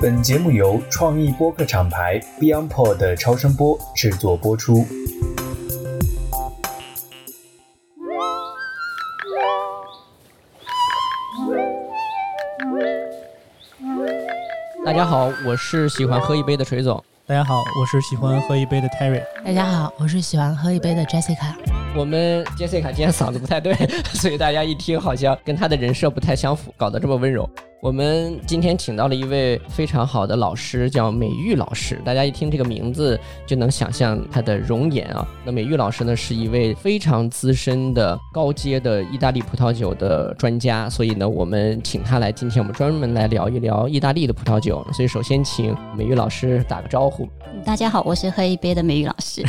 本节目由创意播客厂牌 BeyondPod 的超声波制作播出。大家好，我是喜欢喝一杯的锤总。大家好，我是喜欢喝一杯的 Terry。大家好，我是喜欢喝一杯的 Jessica。我们 Jessica 今天嗓子不太对，所以大家一听好像跟她的人设不太相符，搞得这么温柔。我们今天请到了一位非常好的老师，叫美玉老师。大家一听这个名字就能想象她的容颜啊。那美玉老师呢，是一位非常资深的高阶的意大利葡萄酒的专家，所以呢，我们请她来，今天我们专门来聊一聊意大利的葡萄酒。所以首先请美玉老师打个招呼。大家好，我是喝一杯的美玉老师。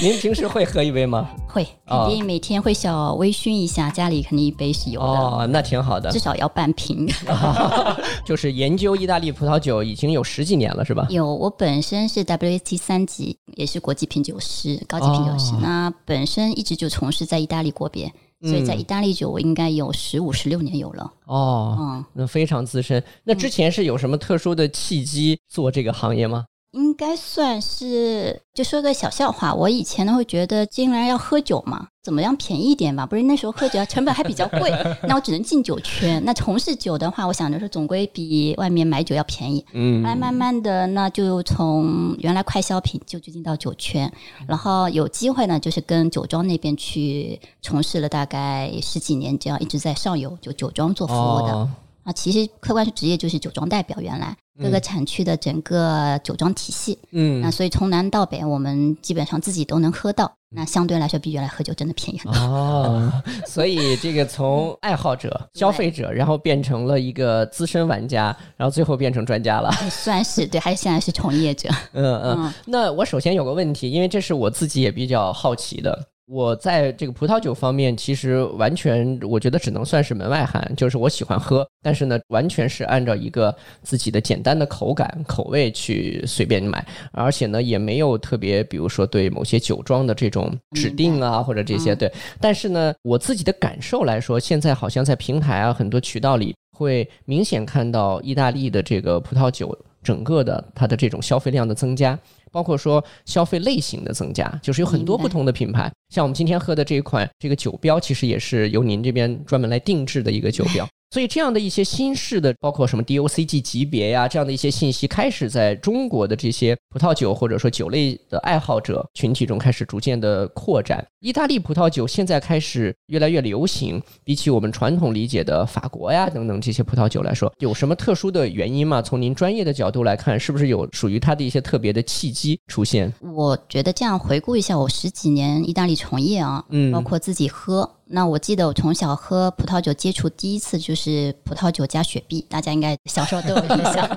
您平时会喝一杯吗？会，肯定每天会小微醺一下，家里肯定一杯是有的。哦，那挺好的，至少要半瓶。就是研究意大利葡萄酒已经有十几年了，是吧？有，我本身是 WST 三级，也是国际品酒师、高级品酒师。那本身一直就从事在意大利国别，所以在意大利酒我应该有十五、十六年有了。哦，嗯，那非常资深。那之前是有什么特殊的契机做这个行业吗？应该算是，就说个小笑话。我以前呢会觉得，既然要喝酒嘛，怎么样便宜一点吧？不是那时候喝酒成本还比较贵，那我只能进酒圈。那从事酒的话，我想着说总归比外面买酒要便宜。嗯，后来慢慢的，那就从原来快消品就最近到酒圈，然后有机会呢，就是跟酒庄那边去从事了大概十几年，这样一直在上游就酒庄做服务的。啊，其实客观是职业就是酒庄代表，原来各个产区的整个酒庄体系，嗯，那所以从南到北，我们基本上自己都能喝到，那相对来说比原来喝酒真的便宜很多。哦，所以这个从爱好者、消费者，然后变成了一个资深玩家，然后最后变成专家了，算是对，还是现在是从业者。嗯嗯，那我首先有个问题，因为这是我自己也比较好奇的。我在这个葡萄酒方面，其实完全我觉得只能算是门外汉，就是我喜欢喝，但是呢，完全是按照一个自己的简单的口感、口味去随便买，而且呢，也没有特别，比如说对某些酒庄的这种指定啊，或者这些对。但是呢，我自己的感受来说，现在好像在平台啊很多渠道里，会明显看到意大利的这个葡萄酒整个的它的这种消费量的增加。包括说消费类型的增加，就是有很多不同的品牌，像我们今天喝的这一款这个酒标，其实也是由您这边专门来定制的一个酒标。所以这样的一些新式的，包括什么 DOCG 级别呀，这样的一些信息，开始在中国的这些葡萄酒或者说酒类的爱好者群体中开始逐渐的扩展。意大利葡萄酒现在开始越来越流行，比起我们传统理解的法国呀等等这些葡萄酒来说，有什么特殊的原因吗？从您专业的角度来看，是不是有属于它的一些特别的契机出现？我觉得这样回顾一下我十几年意大利从业啊，嗯，包括自己喝。那我记得我从小喝葡萄酒接触第一次就是葡萄酒加雪碧，大家应该小时候都有印象。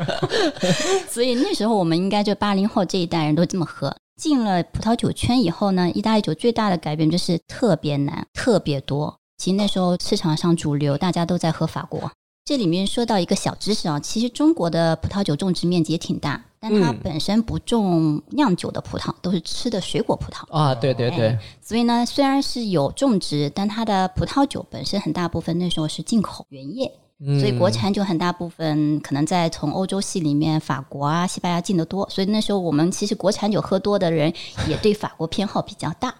所以那时候我们应该就八零后这一代人都这么喝。进了葡萄酒圈以后呢，意大利酒最大的改变就是特别难，特别多。其实那时候市场上主流大家都在喝法国。这里面说到一个小知识啊，其实中国的葡萄酒种植面积也挺大，但它本身不种酿酒的葡萄，都是吃的水果葡萄啊。对对对。所以呢，虽然是有种植，但它的葡萄酒本身很大部分那时候是进口原液。所以国产就很大部分可能在从欧洲系里面，法国啊、西班牙进的多。所以那时候我们其实国产酒喝多的人 也对法国偏好比较大。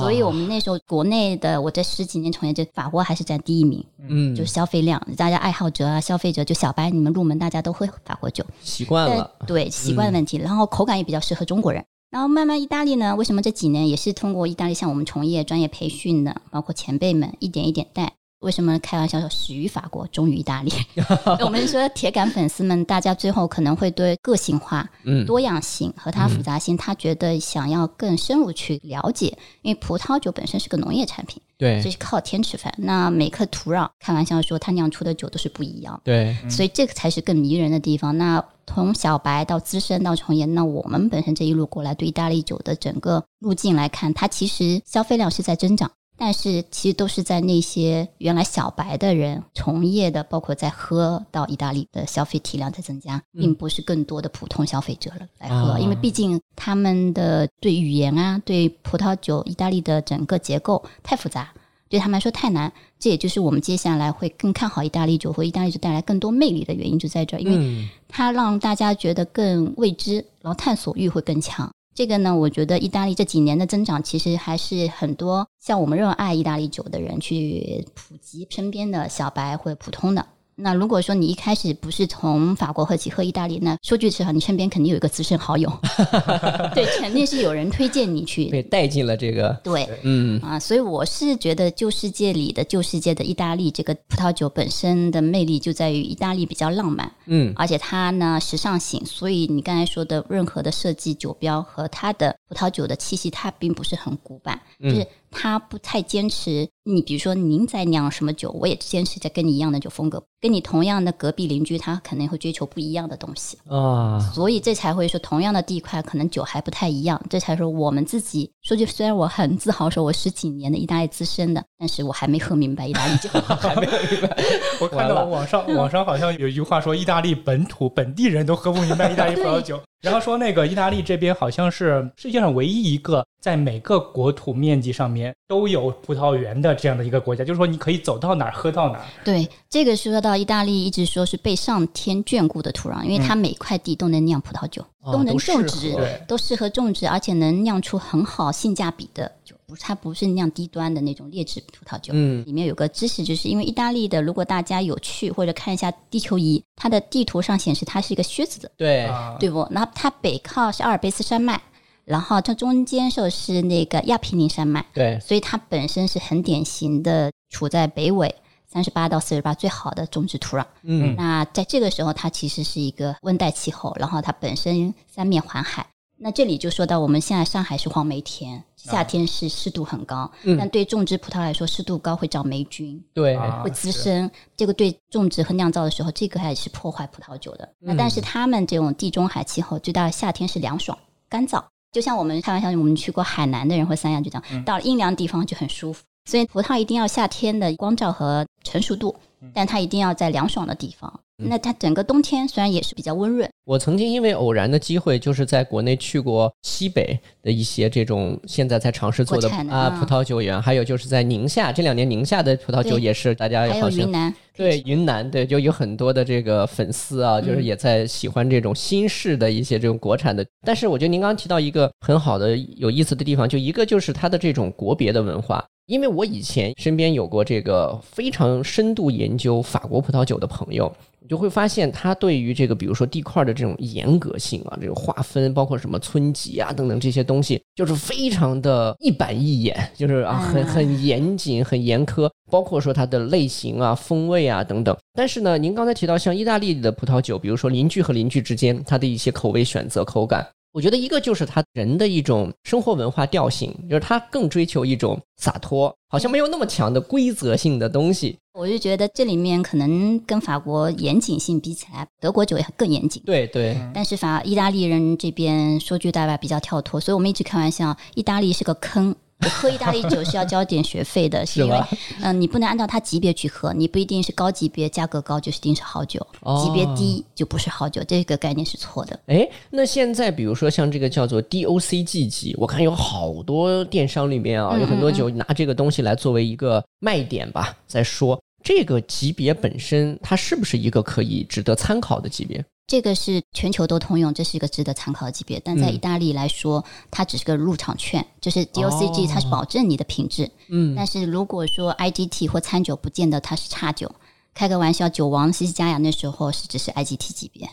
所以我们那时候国内的我这十几年从业，这法国还是占第一名。嗯，就是消费量，大家爱好者啊、消费者，就小白你们入门，大家都喝法国酒，习惯了。对，习惯问题。然后口感也比较适合中国人。然后慢慢意大利呢，为什么这几年也是通过意大利向我们从业专业培训的，包括前辈们一点一点带。为什么开玩笑说始于法国，终于意大利？我们说铁杆粉丝们，大家最后可能会对个性化、多样性和它复杂性，他觉得想要更深入去了解。因为葡萄酒本身是个农业产品，对，这是靠天吃饭。那每颗土壤，开玩笑说，它酿出的酒都是不一样。对，所以这个才是更迷人的地方。那从小白到资深到从业，那我们本身这一路过来，对意大利酒的整个路径来看，它其实消费量是在增长。但是其实都是在那些原来小白的人从业的，包括在喝到意大利的消费体量在增加，并不是更多的普通消费者了来喝，因为毕竟他们的对语言啊，对葡萄酒意大利的整个结构太复杂，对他们来说太难。这也就是我们接下来会更看好意大利酒和意大利酒带来更多魅力的原因就在这儿，因为嗯它让大家觉得更未知，然后探索欲会更强。这个呢，我觉得意大利这几年的增长，其实还是很多像我们热爱意大利酒的人去普及身边的小白或普通的。那如果说你一开始不是从法国喝起喝意大利，那说句实话，你身边肯定有一个资深好友，对，肯定是有人推荐你去。被带进了这个，对，嗯。啊，所以我是觉得旧世界里的旧世界的意大利这个葡萄酒本身的魅力就在于意大利比较浪漫，嗯而且它呢时尚性，所以你刚才说的任何的设计酒标和它的葡萄酒的气息，它并不是很古板，就是它不太坚持。你比如说您在酿什么酒，我也坚持在跟你一样的酒风格，跟你同样的隔壁邻居，他可能会追求不一样的东西。啊，所以这才会说，同样的地块，可能酒还不太一样。这才说我们自己说句，虽然我很自豪说我十几年的意大利资深的，但是我还没喝明白意大利酒。还没有明白，我看到网上 网上好像有一句话说，意大利本土本地人都喝不明白意大利葡萄酒，然后说那个意大利这边好像是世界上唯一一个在每个国土面积上面都有葡萄园的这样的一个国家，就是说你可以走到哪儿喝到哪儿。对，这个说到意大利，一直说是被上天眷顾的土壤，因为它每块地都能酿葡萄酒，哦都能种植，对都适合种植，而且能酿出很好性价比的酒。不，它不是那样低端的那种劣质葡萄酒。嗯里面有个知识，就是因为意大利的，如果大家有去或者看一下地球仪，它的地图上显示它是一个靴子的，对，啊，对不？那它北靠是阿尔卑斯山脉，然后它中间受是那个亚平宁山脉，对，所以它本身是很典型的处在北纬三十八到四十八最好的种植土壤。嗯那在这个时候，它其实是一个温带气候，然后它本身三面环海。那这里就说到，我们现在上海是黄梅天，夏天是湿度很高，嗯但对种植葡萄来说，湿度高会长霉菌，对，啊会滋生，这个对种植和酿造的时候，这个还是破坏葡萄酒的。嗯那但是他们这种地中海气候，最大的夏天是凉爽干燥，就像我们开玩笑，我们去过海南的人或三亚就这样，到了阴凉地方就很舒服。所以葡萄一定要夏天的光照和成熟度，但它一定要在凉爽的地方。那它整个冬天虽然也是比较温润，我曾经因为偶然的机会，就是在国内去过西北的一些这种现在在尝试做的啊葡萄酒园，还有就是在宁夏这两年宁夏的葡萄酒也是大家还有好像云南，对云南对就有很多的这个粉丝啊，就是嗯也在喜欢这种新式的一些这种国产的。但是我觉得您刚刚提到一个很好的有意思的地方，就一个就是它的这种国别的文化。因为我以前身边有过这个非常深度研究法国葡萄酒的朋友，你就会发现它对于这个比如说地块的这种严格性啊，这个划分，包括什么村级啊等等这些东西，就是非常的一板一眼，就是啊很嗯很严谨、很严苛，包括说它的类型啊、风味啊等等。但是呢，您刚才提到像意大利的葡萄酒，比如说邻居和邻居之间，它的一些口味选择、口感。我觉得一个就是他人的一种生活文化调性，就是他更追求一种洒脱，好像没有那么强的规则性的东西。我就觉得这里面可能跟法国严谨性比起来，德国酒也更严谨。对对，但是法意大利人这边说句大白比较跳脱，所以我们一直开玩笑，意大利是个坑。喝意大利酒是要交点学费的，是因为吧嗯、你不能按照它级别去喝，你不一定是高级别，价格高就一定是好酒，哦级别低就不是好酒，这个概念是错的。哎，那现在比如说像这个叫做 DOCG 级，我看有好多电商里面啊，嗯有很多酒拿这个东西来作为一个卖点吧，在说这个级别本身它是不是一个可以值得参考的级别？这个是全球都通用，这是一个值得参考的级别。但在嗯意大利来说，它只是个入场券，就是 DOCG，、哦它是保证你的品质。嗯但是如果说 IGT 或餐酒，不见得它是差酒。开个玩笑，酒王西西加雅那时候是只是 IGT 级别，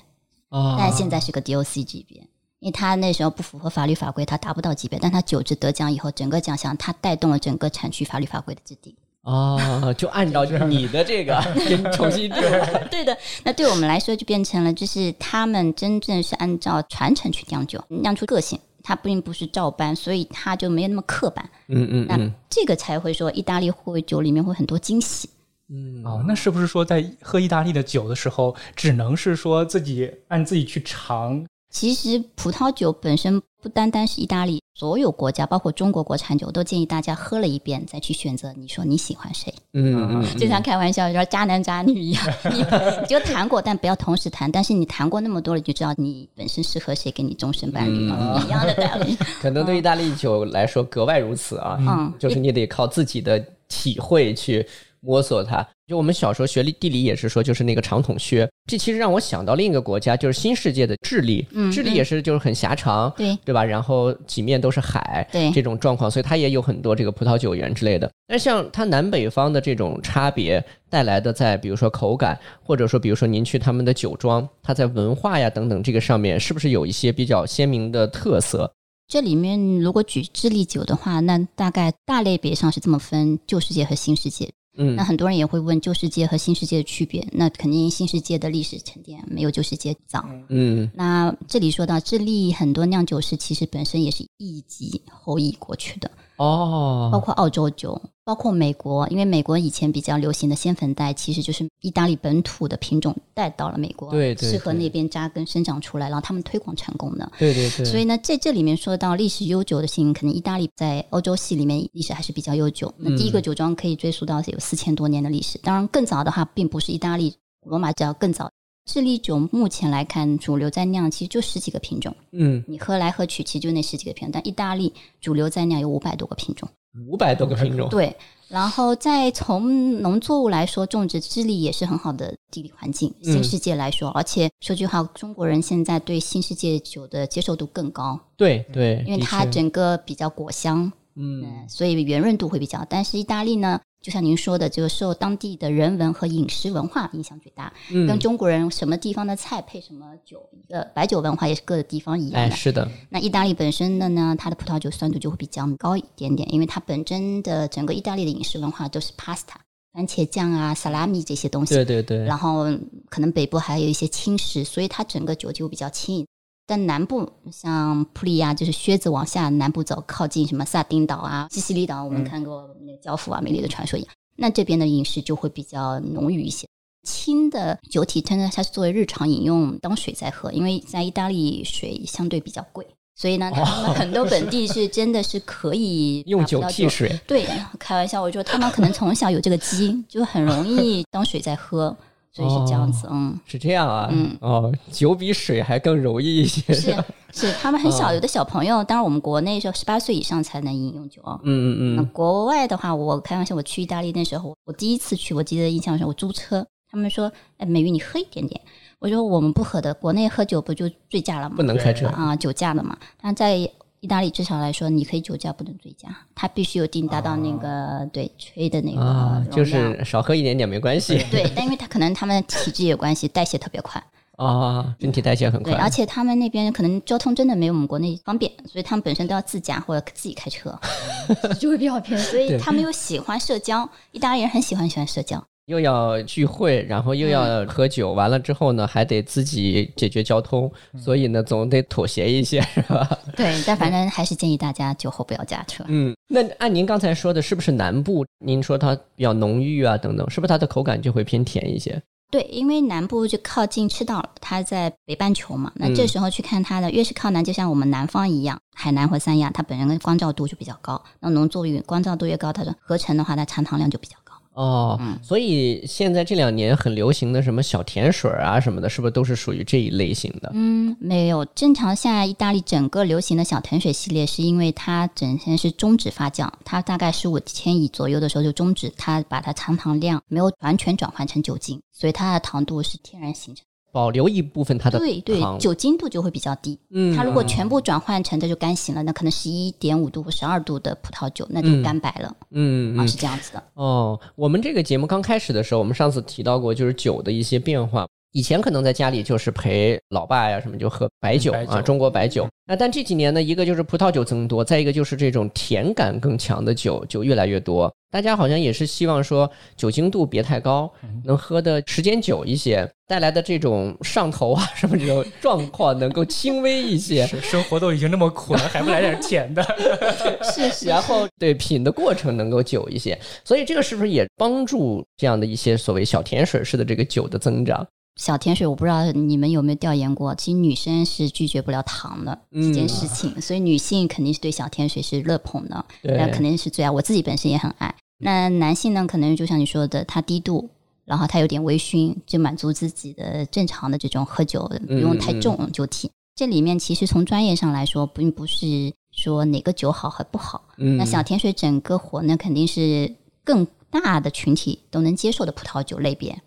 啊但现在是个 DOC 级别，因为它那时候不符合法律法规，它达不到级别。但它酒质得奖以后，整个奖项它带动了整个产区法律法规的制定。啊，就按照你的这个给 你重新定。对的，那对我们来说就变成了，就是他们真正是按照传承去酿酒，酿出个性。它并不是照搬，所以它就没有那么刻板。嗯嗯那嗯这个才会说，意大利会酒里面会很多惊喜。嗯哦，那是不是说在喝意大利的酒的时候，只能是说自己按自己去尝？其实葡萄酒本身不单单是意大利，所有国家，包括中国国产酒，都建议大家喝了一遍再去选择。你说你喜欢谁？嗯嗯，就像开玩笑，说渣男渣女一样，你你就谈过，但不要同时谈。但是你谈过那么多了，你就知道你本身适合谁，给你终身伴侣嘛，一样的道理。可能对意大利酒来说格外如此啊。嗯，就是你得靠自己的体会去摸索它。就我们小时候学地理也是说，就是那个长筒靴，这其实让我想到另一个国家，就是新世界的智利。嗯智利也是就是很狭长，对对吧？然后几面都是海，对这种状况，所以它也有很多这个葡萄酒园之类的。但像它南北方的这种差别带来的，在比如说口感，或者说比如说您去他们的酒庄，它在文化呀等等这个上面，是不是有一些比较鲜明的特色？这里面如果举智利酒的话，那大概大类别上是这么分：旧世界和新世界。嗯。那很多人也会问旧世界和新世界的区别，那肯定新世界的历史沉淀没有旧世界早。嗯。那这里说到智利很多酿酒师其实本身也是一级后裔过去的，包哦，括澳洲酒，包括美国，因为美国以前比较流行的仙粉带其实就是意大利本土的品种带到了美国，对对对适合那边扎根生长出来，然后他们推广成功的。对对对，所以呢，在这里面说到历史悠久的性，可能意大利在欧洲系里面历史还是比较悠久。那第一个酒庄可以追溯到有四千多年的历史，当然更早的话，并不是意大利、罗马只要更早。智利酒目前来看，主流在酿其实就十几个品种，嗯，你喝来喝去其实就那十几个品种，但意大利主流在酿有五百多个品种。五百多个品种，对，然后再从农作物来说，种植智利也是很好的地理环境。嗯新世界来说，而且说句话，中国人现在对新世界酒的接受度更高，对对，因为它整个比较果香，嗯嗯，所以圆润度会比较。但是意大利呢，就像您说的，就受当地的人文和饮食文化影响最大。跟嗯，中国人什么地方的菜配什么酒，一个白酒文化也是各个地方一样哎，的。是的，那意大利本身的呢，它的葡萄酒酸度就会比较高一点点，因为它本身的整个意大利的饮食文化都是 pasta、番茄酱啊、萨拉米这些东西，对对对，然后可能北部还有一些轻食，所以它整个酒就比较轻盈。但南部像普利亚，就是靴子往下南部走，靠近什么萨丁岛啊、西西里岛，我们看过那个《教父》啊、《美丽的传说》一样，那这边的饮食就会比较浓郁一些。轻的酒体真的它是作为日常饮用当水在喝，因为在意大利水相对比较贵，所以呢，他们很多本地是真的是可以 用酒替水，对，开玩笑，我说他们可能从小有这个基因，就很容易当水在喝，所以是这样子，嗯，是这样啊，嗯哦，酒比水还更容易一些，是？是，他们很小，哦有的小朋友，当然我们国内是十八岁以上才能饮用酒啊。嗯嗯嗯，那国外的话，我开玩笑，我去意大利那时候，我第一次去，我记得印象深，我租车，他们说：“哎，美玉你喝一点点。”我说：“我们不喝的，国内喝酒不就醉驾了吗？不能开车，啊，酒驾的嘛。但在意大利至少来说，你可以酒驾，不能醉驾，它必须有定达到那个、对吹的那个啊，就是少喝一点点没关系对，但因为它可能他们体质也有关系，代谢特别快，啊，身体代谢很快对，快，而且他们那边可能交通真的没有我们国内方便，所以他们本身都要自驾或者自己开车，就会比较偏。所以他们又喜欢社交，意大利人很喜欢喜欢社交，又要聚会，然后又要喝酒，完了之后呢，还得自己解决交通，所以呢，总得妥协一些，是吧？对。但反正还是建议大家酒后不要驾车。嗯，那按您刚才说的，是不是南部？您说它比较浓郁啊，等等，是不是它的口感就会偏甜一些？对，因为南部就靠近赤道了，它在北半球嘛。那这时候去看它的，越是靠南，就像我们南方一样，海南或三亚，它本身的光照度就比较高。那农作物光照度越高，它的合成的话，它残糖量就比较高。哦，所以现在这两年很流行的什么小甜水啊什么的，是不是都是属于这一类型的？嗯，没有。正常现在意大利整个流行的小甜水系列，是因为它整天是终止发酵，它大概十五千以左右的时候就终止，它把它残糖量没有完全转换成酒精，所以它的糖度是天然形成。保留一部分它的对对，糖，酒精度就会比较低。嗯它如果全部转换成这就干型了，那可能十一点五度或十二度的葡萄酒，那就干白了、啊，嗯啊是这样子的。哦，我们这个节目刚开始的时候，我们上次提到过，就是酒的一些变化。以前可能在家里就是陪老爸呀什么就喝白酒啊，中国白酒。那但这几年呢，一个就是葡萄酒增多，再一个就是这种甜感更强的酒就越来越多。大家好像也是希望说酒精度别太高，能喝的时间久一些，带来的这种上头啊什么这种 状况能够轻微一些。生活都已经那么苦了，还不来点 甜的？是是 然后对品的过程能够久一些，所以这个是不是也帮助这样的一些所谓小甜水式的这个酒的增长？小甜水，我不知道你们有没有调研过，其实女生是拒绝不了糖的这件事情，所以女性肯定是对小甜水是热捧的，那肯定是最爱。我自己本身也很爱。那男性呢，可能就像你说的，他低度，然后他有点微醺，就满足自己的正常的这种喝酒，不用太重酒体。这里面其实从专业上来说，并不是说哪个酒好和不好。嗯那小甜水整个火呢，肯定是更大的群体都能接受的葡萄酒类别，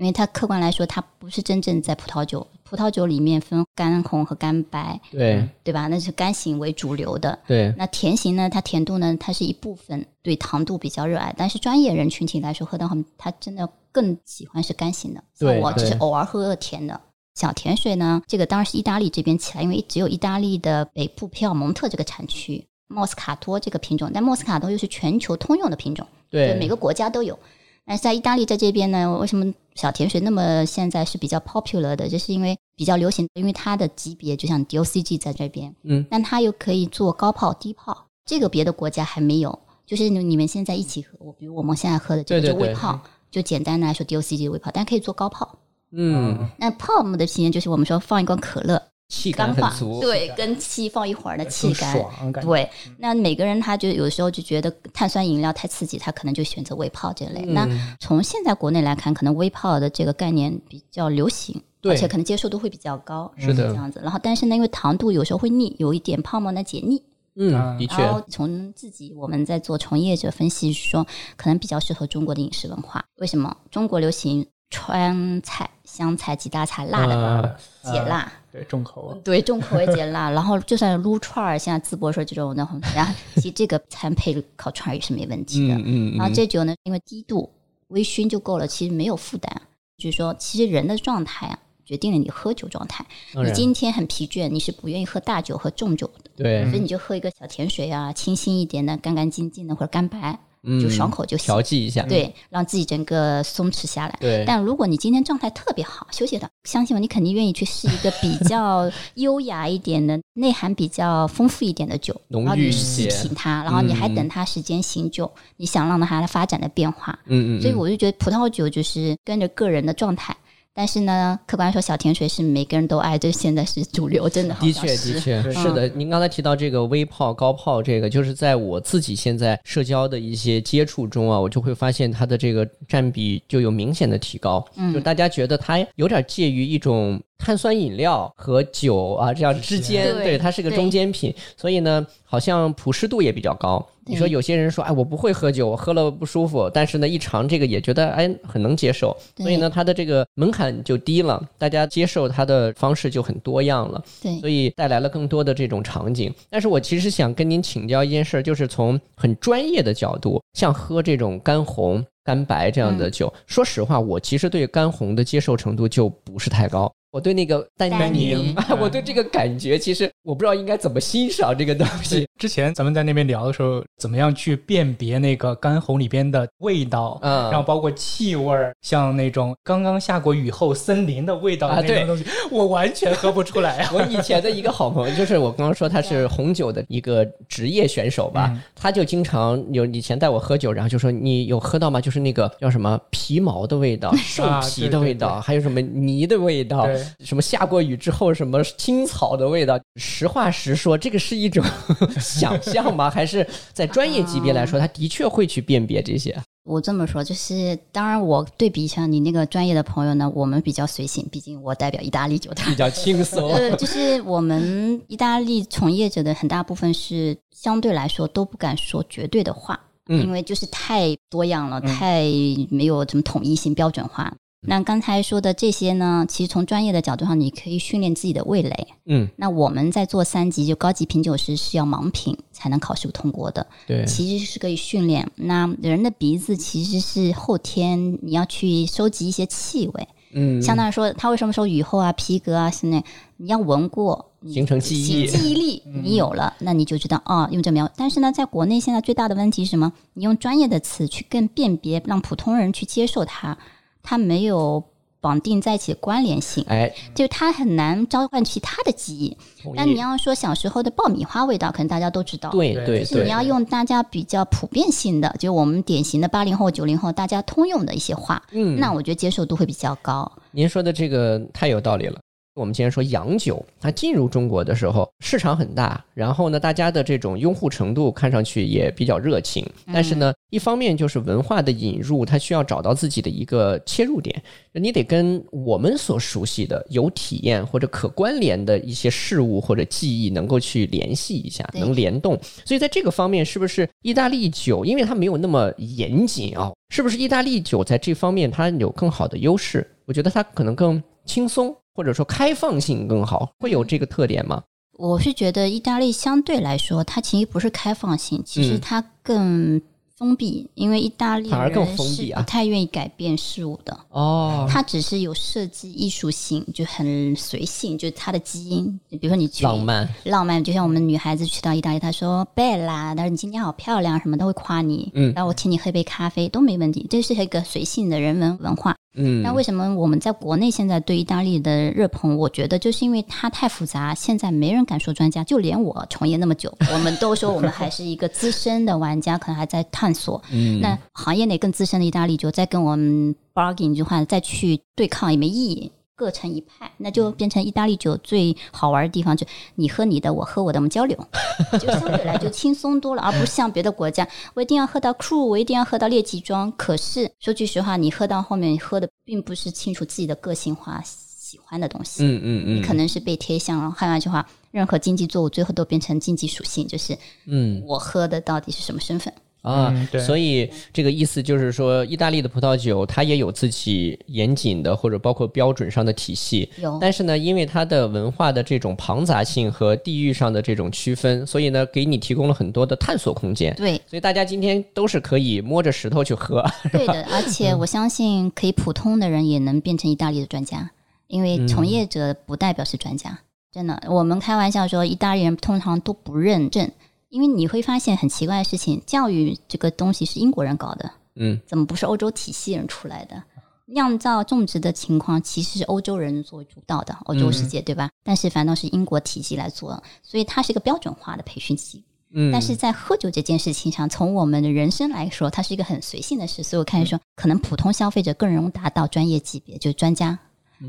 因为它客观来说，它不是真正在葡萄酒。葡萄酒里面分干红和干白，对对吧？那是干型为主流的。对，那甜型呢？它甜度呢？它是一部分，对糖度比较热爱。但是专业人群体来说，喝到后面，他真的更喜欢是干型的。对我只是偶尔喝个甜的。小甜水呢，这个当然是意大利这边起来，因为只有意大利的北部皮尔蒙特这个产区，莫斯卡托这个品种，但莫斯卡托又是全球通用的品种，对每个国家都有。但是在意大利在这边呢，为什么小甜水那么现在是比较 popular 的？就是因为比较流行，因为它的级别就像 DOCG 在这边，嗯，但它又可以做高泡、低泡，这个别的国家还没有。就是你你们现在一起喝，我比如我们现在喝的这个就微泡，就简单的来说 DOCG 微泡，但可以做高泡。嗯，那泡沫的体验就是我们说放一罐可乐，气感干化很足，对，跟气放一会儿的气更感，爽感。对，那每个人他就有时候就觉得碳酸饮料太刺激，他可能就选择微泡这类。嗯那从现在国内来看，可能微泡的这个概念比较流行，对而且可能接受度会比较高，是的这样子。然后，但是呢，因为糖度有时候会腻，有一点泡沫呢解腻。嗯，的确然后，从自己我们在做从业者分析说，可能比较适合中国的饮食文化。为什么？中国流行川菜、湘菜几大菜，辣的、啊解辣。对重口味。对，重口味解辣，然后就算撸串儿，像淄博说这种的，然后其实这个餐配烤串儿也是没问题的。嗯嗯然后嗯，这酒呢，因为低度微醺就够了，其实没有负担。就是说，其实人的状态啊，决定了你喝酒状态。你今天很疲倦，你是不愿意喝大酒和重酒的，对所以你就喝一个小甜水啊，清新一点的、干干净净的或者干白，嗯就爽口就行调。剂一下，对，让自己整个松弛下来。对，但如果你今天状态特别好，休息的，相信我，你肯定愿意去试一个比较 优雅一点的、内涵比较丰富一点的酒，浓然后你郁细品它，然后你还嗯等它时间醒酒，你想让它发展的变化。嗯嗯，所以嗯我就觉得葡萄酒就是跟着个人的状态。但是呢，客观说，小甜水是每个人都爱，这现在是主流，真的的确，的确是的。您刚才提到这个微泡、高泡，这个就是在我自己现在社交的一些接触中啊，我就会发现它的这个占比就有明显的提高。嗯就大家觉得它有点介于一种碳酸饮料和酒啊这样之间，对对，它是个中间品，所以呢，好像普适度也比较高。你说有些人说，哎，我不会喝酒，我喝了不舒服，但是呢，一尝这个也觉得哎很能接受，所以呢，它的这个门槛就低了，大家接受它的方式就很多样了。对所以带来了更多的这种场景。但是我其实想跟您请教一件事儿，就是从很专业的角度，像喝这种干红、干白这样的酒，说实话，我其实对干红的接受程度就不是太高。我对那个单单宁我对这个感觉，其实我不知道应该怎么欣赏这个东西。之前咱们在那边聊的时候，怎么样去辨别那个干红里边的味道，嗯然后包括气味儿，像那种刚刚下过雨后森林的味道的啊对那种东西，我完全喝不出来啊。我以前的一个好朋友，就是我刚刚说他是红酒的一个职业选手吧，嗯他就经常有以前带我喝酒，然后就说你有喝到吗？就是那个叫什么皮毛的味道、兽皮的味道，对对对还有什么泥的味道对，什么下过雨之后什么青草的味道。实话实说，这个是一种 想象吗？还是在专业级别来说，他的确会去辨别这些？我这么说，就是当然，我对比一下你那个专业的朋友呢，我们比较随性，毕竟我代表意大利酒坛比。较轻松。呃，就是我们意大利从业者的很大部分是相对来说都不敢说绝对的话，嗯因为就是太多样了，太没有什么统一性、标准化。那刚才说的这些呢，其实从专业的角度上，你可以训练自己的味蕾。嗯，那我们在做三级就高级品酒师是要盲品才能考试通过的，对，其实是可以训练。那人的鼻子其实是后天你要去收集一些气味，嗯，相当于说，他为什么说雨后啊、皮革啊是那，你要闻过，你形成记忆记记忆力 你有了，那你就知道哦，用这苗。但是呢，在国内现在最大的问题是什么？你用专业的词去更辨别，让普通人去接受它，它没有绑定在一起的关联性，哎，就它很难召唤其他的记忆。同意但你要说小时候的爆米花味道，可能大家都知道。对对对对，就是你要用大家比较普遍性的，就我们典型的八零后、九零后大家通用的一些话，嗯，那我觉得接受度会比较高。您说的这个太有道理了。我们今天说洋酒，它进入中国的时候市场很大，然后呢，大家的这种拥护程度看上去也比较热情。但是呢，一方面就是文化的引入，它需要找到自己的一个切入点，你得跟我们所熟悉的有体验或者可关联的一些事物或者记忆能够去联系一下，能联动。所以在这个方面，是不是意大利酒，因为它没有那么严谨啊、是不是意大利酒在这方面它有更好的优势？我觉得它可能更轻松，或者说开放性更好，会有这个特点吗？我是觉得意大利相对来说，它其实不是开放性，其实嗯它更封闭，因为意大利人是不太愿意改变事物的。哦，他只是有设计艺术性，就很随性，就是他的基因。比如说你去浪漫，浪漫，就像我们女孩子去到意大利，她说贝拉，她说你今天好漂亮，什么都会夸你。嗯然后我请你喝杯咖啡都没问题，这是一个随性的人文文化。嗯，那为什么我们在国内现在对意大利的热捧？我觉得就是因为它太复杂，现在没人敢说专家，就连我从业那么久，我们都说我们还是一个资深的玩家，可能还在探索。嗯那行业内更资深的意大利酒再跟我们 bargain 句话，再去对抗也没意义。各成一派，那就变成意大利酒最好玩的地方，就你喝你的，我喝我的，我们交流，就相对来就轻松多了，而不像别的国家，我一定要喝到 crew，我一定要喝到列级装。可是说句实话，你喝到后面，你喝的并不是清楚自己的个性化喜欢的东西，嗯嗯嗯，可能是被贴向了。换句话，任何经济作物最后都变成经济属性，就是嗯我喝的到底是什么身份。啊所以这个意思就是说，意大利的葡萄酒它也有自己严谨的或者包括标准上的体系，有但是呢，因为它的文化的这种庞杂性和地域上的这种区分，所以呢，给你提供了很多的探索空间。对，所以大家今天都是可以摸着石头去喝。对的，而且我相信，可以普通的人也能变成意大利的专家，因为从业者不代表是专家。真的，我们开玩笑说，意大利人通常都不认证，因为你会发现很奇怪的事情，教育这个东西是英国人搞的，嗯，怎么不是欧洲体系人出来的？酿造种植的情况其实是欧洲人做主导的，欧洲世界、对吧？但是反倒是英国体系来做，所以它是一个标准化的培训系。嗯但是在喝酒这件事情上，从我们的人生来说，它是一个很随性的事。所以我看说，可能普通消费者更容易达到专业级别，就是专家，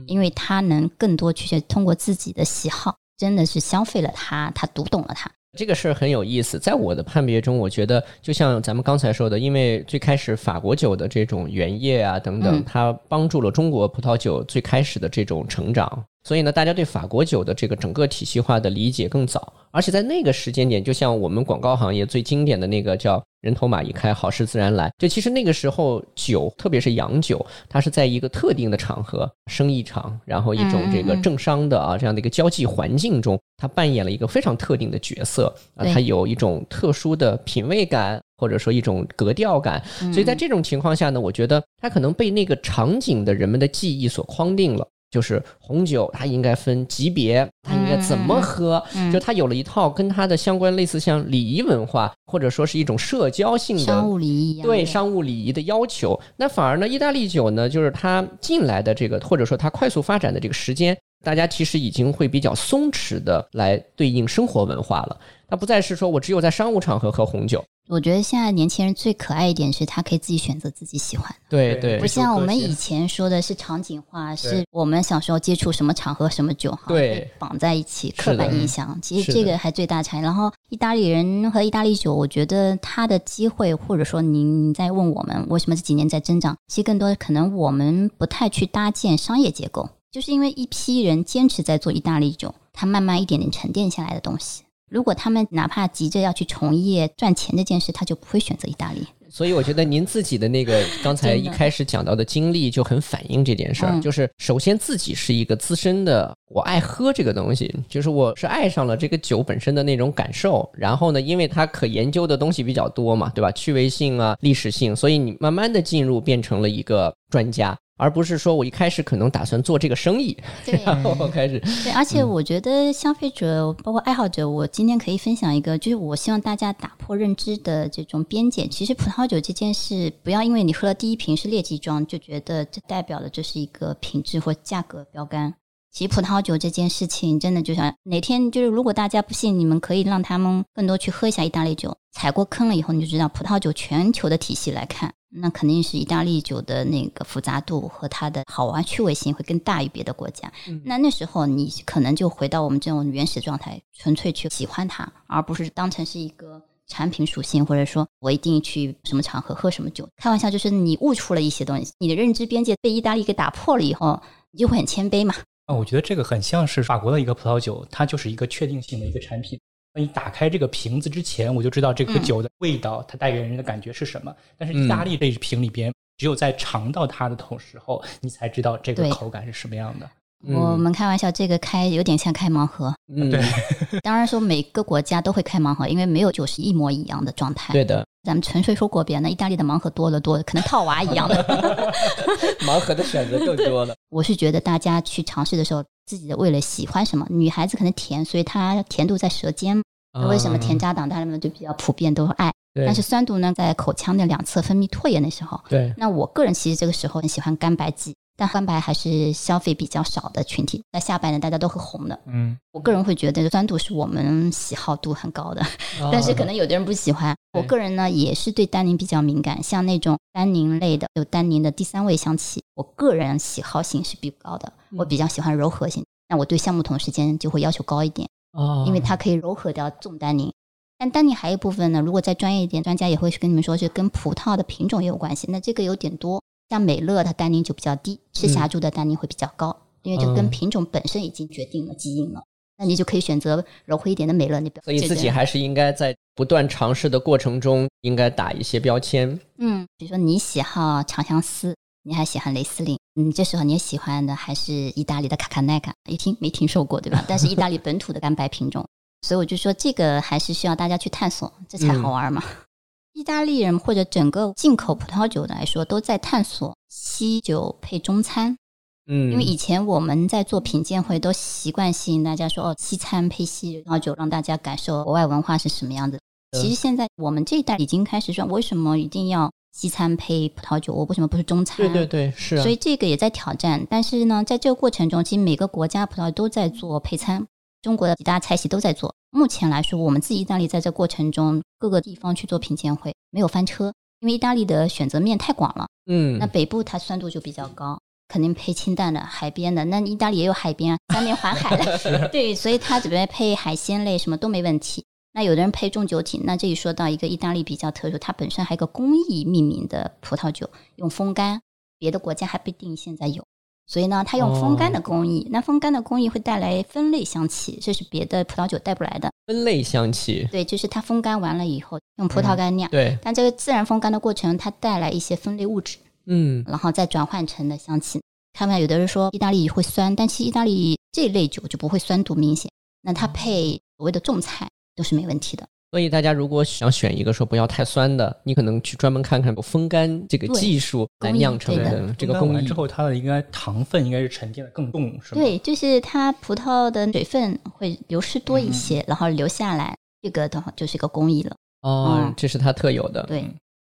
因为他能更多去通过自己的喜好，真的是消费了它，他读懂了它。这个事儿很有意思，在我的判别中，我觉得就像咱们刚才说的，因为最开始法国酒的这种原液啊等等，嗯。它帮助了中国葡萄酒最开始的这种成长，所以呢，大家对法国酒的这个整个体系化的理解更早，而且在那个时间点，就像我们广告行业最经典的那个叫“人头马一开，好事自然来”，就其实那个时候酒，特别是洋酒，它是在一个特定的场合，生意场，然后一种这个政商的啊这样的一个交际环境中，它扮演了一个非常特定的角色啊，它有一种特殊的品味感。或者说一种格调感，所以在这种情况下呢，我觉得它可能被那个场景的人们的记忆所框定了。就是红酒，它应该分级别，它应该怎么喝，嗯就它有了一套跟它的相关类似像礼仪文化，或者说是一种社交性的商务礼仪对商务礼仪的要求。那反而呢，意大利酒呢，就是它进来的这个，或者说它快速发展的这个时间，大家其实已经会比较松弛的来对应生活文化了。它不再是说我只有在商务场合喝红酒，我觉得现在年轻人最可爱一点是他可以自己选择自己喜欢的，对对。对不像我们以前说的是场景化，是我们小时候接触什么场合什么酒，哈对。绑在一起，刻板印象。其实这个还最大差异。然后意大利人和意大利酒，我觉得它的机会，或者说您在问我们为什么这几年在增长，其实更多的可能我们不太去搭建商业结构，就是因为一批人坚持在做意大利酒，它慢慢一点点沉淀下来的东西。如果他们哪怕急着要去从业赚钱这件事，他就不会选择意大利。所以我觉得您自己的那个刚才一开始讲到的经历就很反映这件事儿，嗯就是首先自己是一个资深的，我爱喝这个东西，就是我是爱上了这个酒本身的那种感受，然后呢，因为它可研究的东西比较多嘛，对吧？趣味性啊、历史性，所以你慢慢的进入变成了一个专家。而不是说我一开始可能打算做这个生意，对 然后开始对，而且我觉得消费者包括爱好者，我今天可以分享一个，就是我希望大家打破认知的这种边界。其实葡萄酒这件事，不要因为你喝了第一瓶是劣级装，就觉得这代表的这是一个品质或价格标杆。其实葡萄酒这件事情，真的就像哪天就是，如果大家不信，你们可以让他们更多去喝一下意大利酒。踩过坑了以后，你就知道葡萄酒全球的体系来看，那肯定是意大利酒的那个复杂度和它的好玩趣味性会更大于别的国家。那那时候你可能就回到我们这种原始状态，纯粹去喜欢它，而不是当成是一个产品属性，或者说我一定去什么场合喝什么酒。开玩笑，就是你悟出了一些东西，你的认知边界被意大利给打破了以后，你就会很谦卑嘛。啊，我觉得这个很像是法国的一个葡萄酒，它就是一个确定性的一个产品。那你打开这个瓶子之前，我就知道这个嗯酒的味道，它带给人的感觉是什么。但是意大利这一瓶里边，只有在尝到它的同时候，你才知道这个口感是什么样的。我们开玩笑，这个开有点像开盲盒。嗯，对 当然说每个国家都会开盲盒，因为没有酒是一模一样的状态。对的，咱们纯粹说国别，那意大利的盲盒多了多了，可能套娃一样的。盲盒的选择更多了。我是觉得大家去尝试的时候，自己的味蕾喜欢什么，女孩子可能甜，所以它甜度在舌尖。那为什么甜渣党他们就比较普遍都爱？但是酸度呢，在口腔的两侧分泌唾液的时候，对，那我个人其实这个时候很喜欢干白剂，但翻白还是消费比较少的群体。那下半年大家都会红的，嗯，我个人会觉得酸度是我们喜好度很高的。哦 但是可能有的人不喜欢。我个人呢也是对单宁比较敏感，像那种单宁类的，有单宁的第三位香气，我个人喜好性是比较高的，我比较喜欢柔和性。那我对橡木桶时间就会要求高一点，哦因为它可以柔和掉重单宁。但单宁还有一部分呢，如果再专业一点，专家也会跟你们说是跟葡萄的品种也有关系。那这个有点多，像美乐它单宁就比较低，赤霞珠的单宁会比较高，因为就跟嗯品种本身已经决定了基因了。那你就可以选择柔和一点的美乐，你所以自己还是应该在不断尝试的过程中，应该打一些标签。嗯，比如说你喜好长相思，你还喜欢雷司令，嗯，这时候你喜欢的还是意大利的卡卡奈卡，一听没听说过对吧？但是意大利本土的干白品种，所以我就说这个还是需要大家去探索，这才好玩嘛。意大利人或者整个进口葡萄酒来说，都在探索西酒配中餐，嗯，因为以前我们在做品鉴会都习惯性大家说哦，西餐配西葡萄酒，让大家感受国外文化是什么样子。其实现在我们这一代已经开始说，为什么一定要西餐配葡萄酒？我为什么不是中餐？对对对，是啊所以这个也在挑战。但是呢，在这个过程中，其实每个国家葡萄酒都在做配餐，中国的几大菜系都在做。目前来说，我们自己意大利在这过程中各个地方去做品鉴会，没有翻车，因为意大利的选择面太广了。嗯，那北部它酸度就比较高，肯定配清淡的、海边的。那意大利也有海边啊，三面环海的，对，所以它准备配海鲜类什么都没问题。那有的人配重酒体，那这里说到一个意大利比较特殊，它本身还有个工艺命名的葡萄酒，用风干，别的国家还不一定现在有。所以呢，它用风干的工艺，那风干的工艺会带来分类香气，这是别的葡萄酒带不来的。分类香气，对，就是它风干完了以后用葡萄干酿，对，但这个自然风干的过程，它带来一些分类物质。嗯，然后再转换成的香气。看不看？有的人说意大利会酸，但其实意大利这类酒就不会酸度明显。那它配所谓的重菜都是没问题的。所以大家如果想选一个说不要太酸的，你可能去专门看看风干这个技术来酿成的的这个工艺之。后，它的应该糖分应该是沉淀的更重，是吗？对，就是它葡萄的水分会流失多一些，然后留下来，这个的话就是一个工艺了。哦嗯，这是它特有的。对，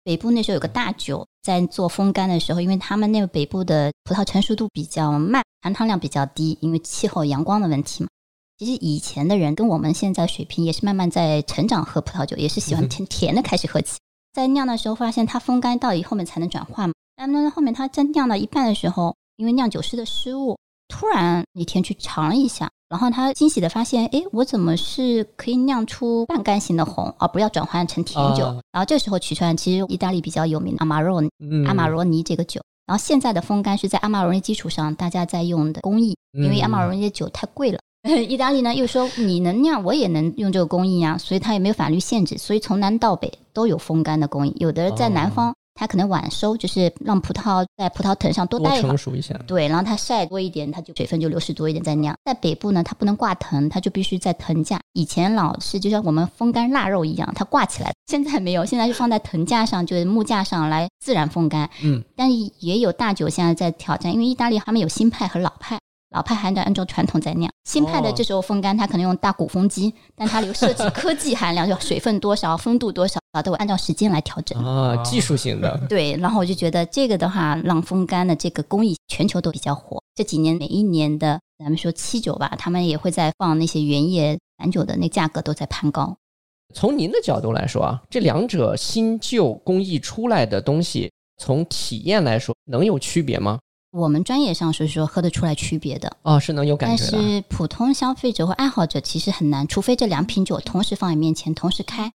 北部那时候有个大酒，在做风干的时候，因为他们那个北部的葡萄成熟度比较慢，含糖量比较低，因为气候阳光的问题嘛。其实以前的人跟我们现在水平也是慢慢在成长，喝葡萄酒也是喜欢甜甜的开始喝起。在酿的时候发现它风干到以后面才能转化嘛，但那后面它在酿到一半的时候，因为酿酒师的失误，突然那天去尝了一下，然后他惊喜的发现，哎，我怎么是可以酿出半干型的红，而不要转换成甜酒？啊然后这时候取出来，其实意大利比较有名的阿玛若嗯，阿玛罗尼这个酒。然后现在的风干是在阿玛罗尼基础上，大家在用的工艺，因为阿玛罗尼的酒太贵了。意大利呢又说你能酿，我也能用这个工艺啊，所以它也没有法律限制，所以从南到北都有风干的工艺。有的在南方，它可能晚收，就是让葡萄在葡萄藤上多多待一会儿成。熟一下。对，然后它晒多一点，它就水分就流失多一点再酿。在北部呢，它不能挂藤，它就必须在藤架。以前老是就像我们风干腊肉一样，它挂起来，现在没有，现在是放在藤架上，就是木架上来自然风干。嗯，但也有大酒现在在挑战，因为意大利他们有新派和老派。老派还得按照传统在酿，新派的哦这时候风干，它可能用大鼓风机，但它留设计 科技含量，就水分多少、风度多少，都会按照时间来调整。啊，技术型的。对，然后我就觉得这个的话，让风干的这个工艺全球都比较火。这几年每一年的咱们说七酒吧，他们也会在放那些原液散酒的那价格都在攀高。从您的角度来说啊，这两者新旧工艺出来的东西，从体验来说，能有区别吗？我们专业上是说喝得出来区别的，哦，是能有感觉的啊。是普通消费者或爱好者其实很难，除非这两瓶酒同时放在面前，同时开，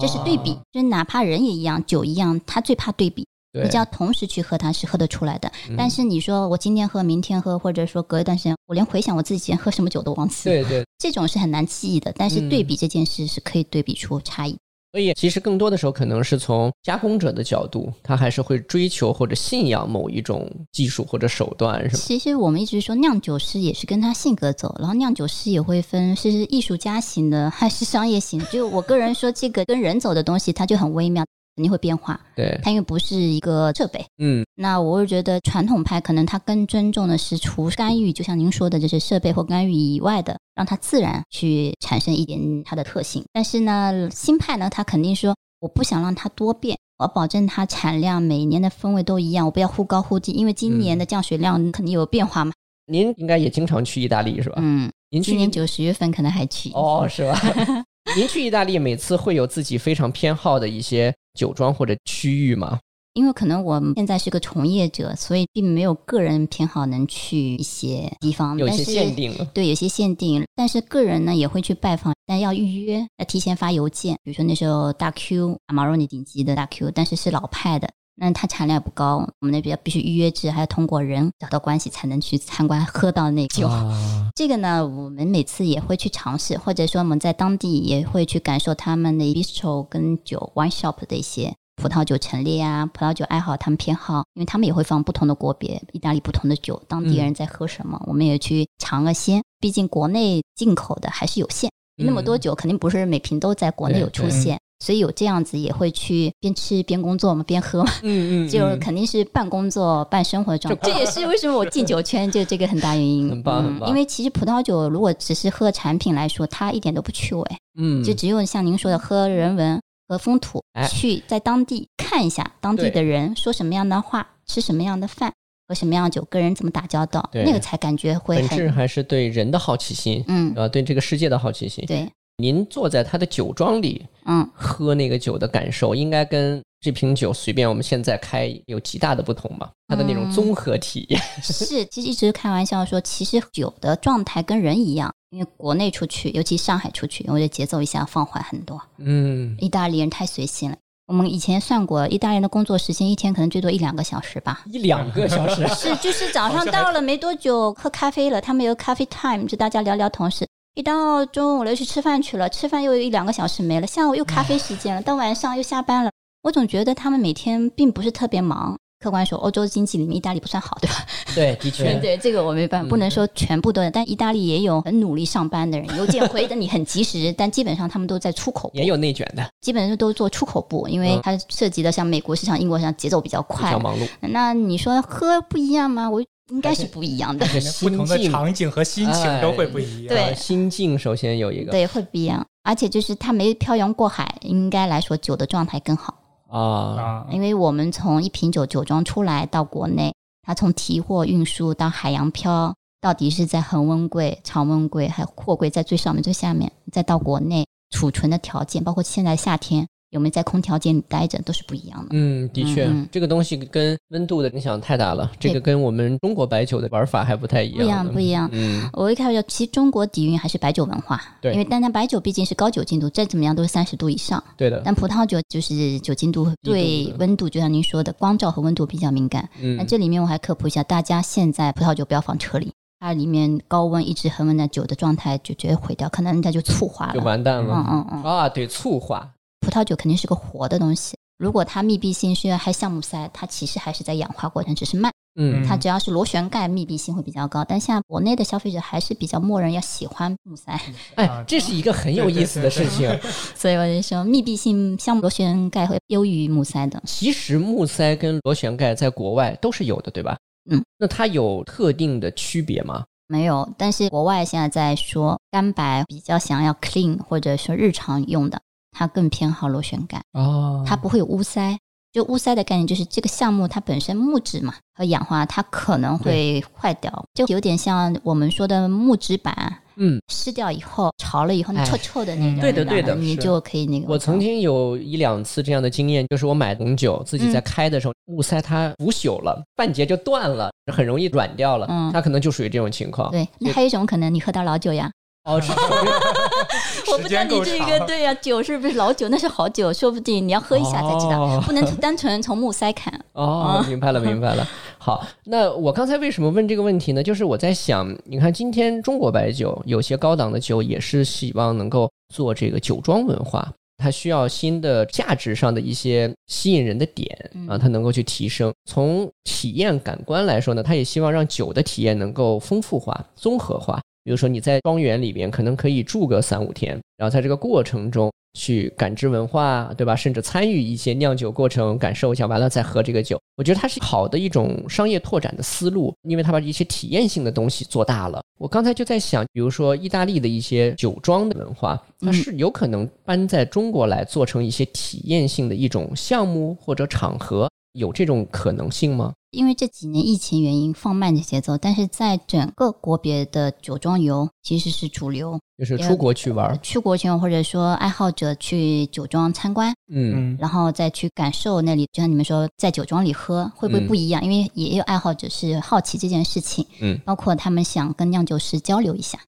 这是对比。哦就是哪怕人也一样，酒一样，他最怕对比。对你只要同时去喝，它是喝得出来的。嗯但是你说我今天喝，明天喝，或者说隔一段时间，我连回想我自己以前喝什么酒都忘记了。对对，这种是很难记忆的。但是嗯对比这件事是可以对比出差异。所以其实更多的时候可能是从加工者的角度，他还是会追求或者信仰某一种技术或者手段，是吗？其实我们一直说酿酒师也是跟他性格走，然后酿酒师也会分是艺术家型的还是商业型。就我个人说，这个跟人走的东西，它就很微妙，肯定会变化。对，它因为不是一个设备。嗯，那我会觉得传统派可能它更尊重的是除干预，就像您说的，就是设备或干预以外的，让它自然去产生一点它的特性。但是呢，新派呢，它肯定说我不想让它多变，我要保证它产量每年的风味都一样，我不要忽高忽低，因为今年的降水量肯定有变化嘛。您应该也经常去意大利是吧？嗯，您去今年九十月份可能还去。哦，是吧？您去意大利每次会有自己非常偏好的一些酒庄或者区域吗？因为可能我们现在是个从业者，所以并没有个人偏好能去一些地方，有一些限定了。对，有些限定，但是个人呢也会去拜访，但要预约，要提前发邮件。比如说那时候大 Q 马罗尼顶级的大 Q，但是是老派的，那它产量也不高，我们那边必须预约制，还要通过人找到关系才能去参观喝到那个酒。啊，这个呢，我们每次也会去尝试，或者说我们在当地也会去感受他们的 bistro 跟酒 wine shop 的一些葡萄酒陈列啊，葡萄酒爱好他们偏好，因为他们也会放不同的国别，意大利不同的酒，当地人在喝什么，我们也去尝个鲜。毕竟国内进口的还是有限，那么多酒肯定不是每瓶都在国内有出现，所以有这样子也会去边吃边工作嘛，边喝嘛。嗯 嗯，就嗯肯定是半工作半生活的状态，这也是为什么我进酒圈就这个很大原因。很棒很棒因为其实葡萄酒如果只是喝产品来说，它一点都不趣味，嗯，就只有像您说的喝人文和风土，哎去在当地看一下当地的人说什么样的话，吃什么样的饭，喝什么样的酒，跟人怎么打交道，对那个才感觉会本质很还是对人的好奇心，嗯，啊，对这个世界的好奇心。对，您坐在他的酒庄里嗯。喝那个酒的感受，应该跟这瓶酒随便我们现在开有极大的不同吧？它的那种嗯综合体验。是，其实一直开玩笑说，其实酒的状态跟人一样，因为国内出去，尤其上海出去，我的节奏一下放缓很多。嗯，意大利人太随性了。我们以前算过，意大利人的工作时间一天可能最多一两个小时吧。一两个小时。是，就是早上到了没多久喝咖啡了，他们有咖啡 time，就大家聊聊同事。一到中午了又去吃饭去了，吃饭又有一两个小时没了，下午又咖啡时间了，到晚上又下班了。我总觉得他们每天并不是特别忙。客观说，欧洲经济里面意大利不算好，对吧？对，的确，对，这个我没办法，嗯不能说全部都有，但意大利也有很努力上班的人，邮件回的你很及时，但基本上他们都在出口部也有内卷的，基本上都做出口部，因为嗯它涉及的像美国市场、英国市场节奏比较快比较。忙碌。那你说喝不一样吗？我应该是不一样的，不同的场景和心情都会不一样。对呃心境首先有一个对，会不一样。而且就是它没漂洋过海，应该来说酒的状态更好。啊，啊，因为我们从一瓶酒酒庄出来到国内，它从提货运输到海洋漂，到底是在恒温柜、常温柜，还有货柜在最上面、最下面，再到国内储存的条件，包括现在夏天有没有在空调间里待着，都是不一样的。嗯，的确，这个东西跟温度的影响太大了，这个跟我们中国白酒的玩法还不太一样。不一样，不一样。嗯，我一开始其实中国底蕴还是白酒文化，对因为单单白酒毕竟是高酒精度，再怎么样都是三十度以上。对的。但葡萄酒就是酒精度对温度，就像您说的，光照和温度比较敏感。嗯那嗯，这里面我还科普一下，大家现在葡萄酒不要放车里，它里面高温一直恒温的酒的状态就直接毁掉，可能人家就醋化了就。完蛋了。嗯嗯嗯，啊，对，醋化。葡萄酒肯定是个活的东西，如果它密闭性是还橡木塞，它其实还是在氧化过程，只是慢。嗯嗯它只要是螺旋盖，密闭性会比较高。但现在国内的消费者还是比较默认要喜欢木塞，哎，这是一个很有意思的事情。所以我就说密闭性像螺旋盖会优于木塞的。其实木塞跟螺旋盖在国外都是有的，对吧？嗯，那它有特定的区别吗？没有，但是国外现在在说干白比较想要 clean 或者说日常用的，它更偏好螺旋杆，哦它不会有污塞。就污塞的概念，就是这个项目它本身木质嘛和氧化，它可能会坏掉，就有点像我们说的木质板嗯，湿掉以后潮了以后，那哎臭臭的那种，对的对的你就可以那个。我曾经有一两次这样的经验，就是我买红酒自己在嗯开的时候，木塞它腐朽了，半截就断了，很容易软掉了。嗯它可能就属于这种情况。对，那还有一种可能，你喝到老酒呀。哦，是 我不知道你这个对呀、酒是不是老酒？那是好酒，说不定你要喝一下才知道，哦不能单纯从木塞看。哦，明白了，明白了。好，那我刚才为什么问这个问题呢？就是我在想，你看今天中国白酒有些高档的酒也是希望能够做这个酒庄文化，它需要新的价值上的一些吸引人的点啊，它能够去提升。从体验感官来说呢，它也希望让酒的体验能够丰富化、综合化。比如说你在庄园里边可能可以住个三五天，然后在这个过程中去感知文化，对吧？甚至参与一些酿酒过程，感受一下，完了再喝这个酒。我觉得它是好的一种商业拓展的思路，因为它把一些体验性的东西做大了。我刚才就在想，比如说意大利的一些酒庄的文化，它是有可能搬在中国来做成一些体验性的一种项目或者场合，有这种可能性吗？因为这几年疫情原因放慢的节奏，但是在整个国别的酒庄游其实是主流。就是出国去玩儿，去国去或者说爱好者去酒庄参观，嗯嗯，然后再去感受那里，就像你们说，在酒庄里喝会不会嗯不一样？因为也有爱好者是好奇这件事情，嗯，包括他们想跟酿酒师交流一下，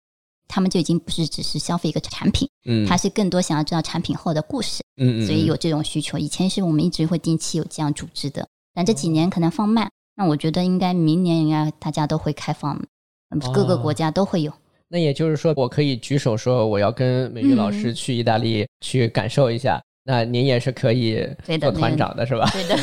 他们就已经不是只是消费一个产品，嗯，他是更多想要知道产品后的故事，嗯嗯，所以有这种需求。以前是我们一直会定期有这样组织的，但这几年可能放慢。那我觉得应该明年应该大家都会开放，嗯各个哦国家都会有。那也就是说，我可以举手说我要跟美玉老师去意大利去感受一下。那您也是可以的做团长的是吧？对的，